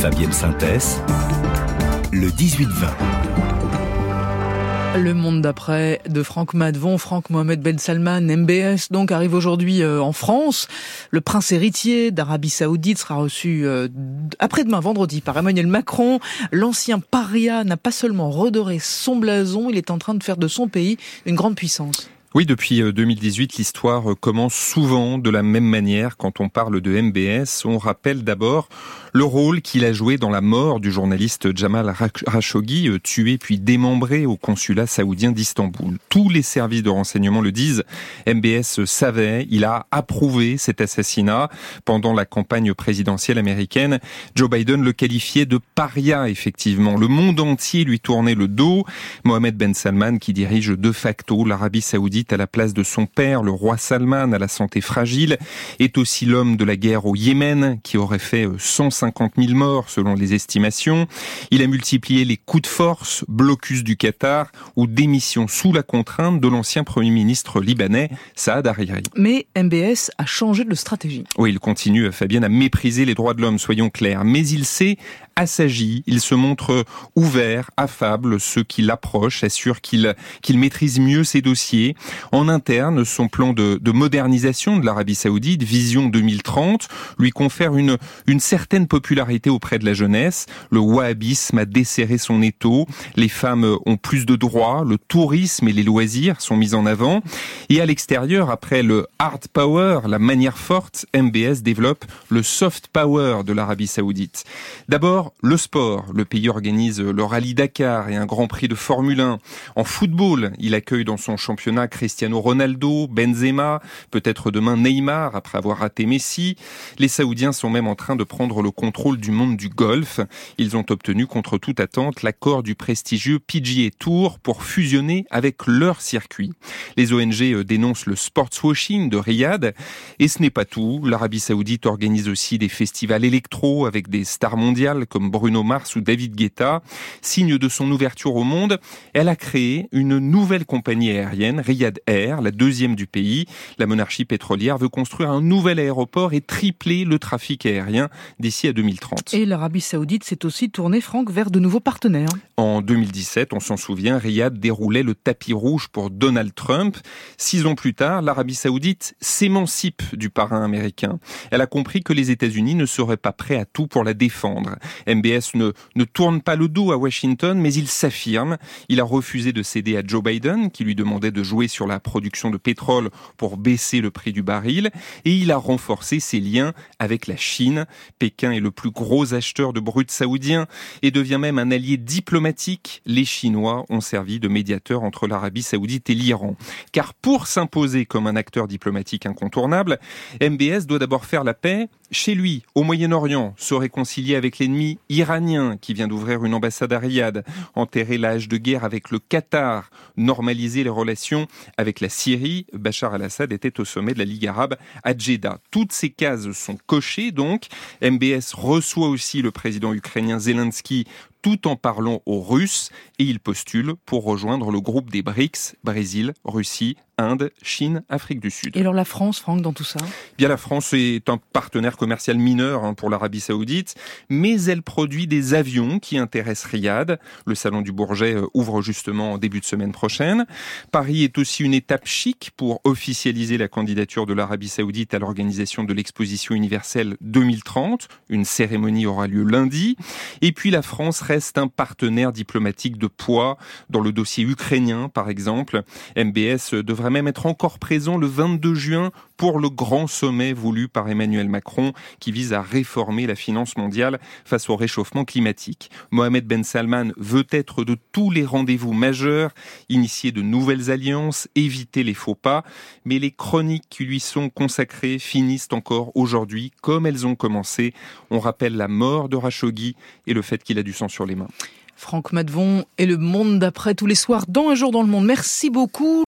Fabienne Synthèse, le 18-20. Le monde d'après de Franck Madvon, Franck Mohamed Ben Salman, MBS, donc arrive aujourd'hui euh, en France. Le prince héritier d'Arabie Saoudite sera reçu euh, après-demain vendredi par Emmanuel Macron. L'ancien paria n'a pas seulement redoré son blason, il est en train de faire de son pays une grande puissance. Oui, depuis 2018, euh, l'histoire euh, commence souvent de la même manière. Quand on parle de MBS, on rappelle d'abord le rôle qu'il a joué dans la mort du journaliste Jamal Khashoggi, euh, tué puis démembré au consulat saoudien d'Istanbul. Tous les services de renseignement le disent. MBS savait, il a approuvé cet assassinat pendant la campagne présidentielle américaine. Joe Biden le qualifiait de paria, effectivement. Le monde entier lui tournait le dos. Mohamed Ben Salman, qui dirige de facto l'Arabie saoudite, à la place de son père, le roi Salman, à la santé fragile, est aussi l'homme de la guerre au Yémen, qui aurait fait 150 euh, 000 morts selon les estimations. Il a multiplié les coups de force, blocus du Qatar ou démission sous la contrainte de l'ancien Premier ministre libanais, Saad Hariri. Mais MBS a changé de stratégie. Oui, il continue, Fabienne, à mépriser les droits de l'homme, soyons clairs. Mais il sait assagi, il se montre ouvert, affable, ceux qui l'approchent assurent qu'il qu'il maîtrise mieux ses dossiers. En interne, son plan de, de modernisation de l'Arabie Saoudite, Vision 2030, lui confère une, une certaine popularité auprès de la jeunesse. Le wahhabisme a desserré son étau, les femmes ont plus de droits, le tourisme et les loisirs sont mis en avant. Et à l'extérieur, après le hard power, la manière forte, MBS développe le soft power de l'Arabie Saoudite. D'abord, le sport. Le pays organise le rallye Dakar et un grand prix de Formule 1. En football, il accueille dans son championnat Cristiano Ronaldo, Benzema, peut-être demain Neymar après avoir raté Messi. Les Saoudiens sont même en train de prendre le contrôle du monde du golf. Ils ont obtenu contre toute attente l'accord du prestigieux PGA Tour pour fusionner avec leur circuit. Les ONG euh, dénoncent le sportswashing de Riyad et ce n'est pas tout. L'Arabie Saoudite organise aussi des festivals électro avec des stars mondiales comme Bruno Mars ou David Guetta. Signe de son ouverture au monde, elle a créé une nouvelle compagnie aérienne, Riyad Air, la deuxième du pays. La monarchie pétrolière veut construire un nouvel aéroport et tripler le trafic aérien d'ici à 2030. Et l'Arabie Saoudite s'est aussi tournée, Franck, vers de nouveaux partenaires. En 2017, on s'en souvient, Riyad déroulait le tapis rouge pour Donald Trump. Six ans plus tard, l'Arabie Saoudite s'émancipe du parrain américain. Elle a compris que les États-Unis ne seraient pas prêts à tout pour la défendre. MBS ne, ne tourne pas le dos à Washington, mais il s'affirme. Il a refusé de céder à Joe Biden, qui lui demandait de jouer sur la production de pétrole pour baisser le prix du baril, et il a renforcé ses liens avec la Chine. Pékin est le plus gros acheteur de brut saoudien et devient même un allié diplomatique. Les Chinois ont servi de médiateur entre l'Arabie saoudite et l'Iran. Car pour s'imposer comme un acteur diplomatique incontournable, MBS doit d'abord faire la paix chez lui, au Moyen-Orient, se réconcilier avec l'ennemi iranien qui vient d'ouvrir une ambassade à Riyad, enterrer l'âge de guerre avec le Qatar, normaliser les relations avec la Syrie. Bachar al-Assad était au sommet de la Ligue arabe à Jeddah. Toutes ces cases sont cochées donc. MBS reçoit aussi le président ukrainien Zelensky tout en parlant aux Russes et il postule pour rejoindre le groupe des BRICS, Brésil, Russie, Inde, Chine, Afrique du Sud. Et alors la France, Franck, dans tout ça Bien, la France est un partenaire commercial mineur hein, pour l'Arabie Saoudite, mais elle produit des avions qui intéressent Riyad. Le salon du Bourget euh, ouvre justement en début de semaine prochaine. Paris est aussi une étape chic pour officialiser la candidature de l'Arabie Saoudite à l'organisation de l'exposition universelle 2030. Une cérémonie aura lieu lundi. Et puis la France reste un partenaire diplomatique de poids dans le dossier ukrainien, par exemple. MBS devrait même être encore présent le 22 juin pour le grand sommet voulu par Emmanuel Macron qui vise à réformer la finance mondiale face au réchauffement climatique. Mohamed Ben Salman veut être de tous les rendez-vous majeurs, initier de nouvelles alliances, éviter les faux pas, mais les chroniques qui lui sont consacrées finissent encore aujourd'hui comme elles ont commencé. On rappelle la mort de Rashoggi et le fait qu'il a du sang sur les mains. Franck Madvon et le monde d'après tous les soirs dans Un jour dans le monde. Merci beaucoup.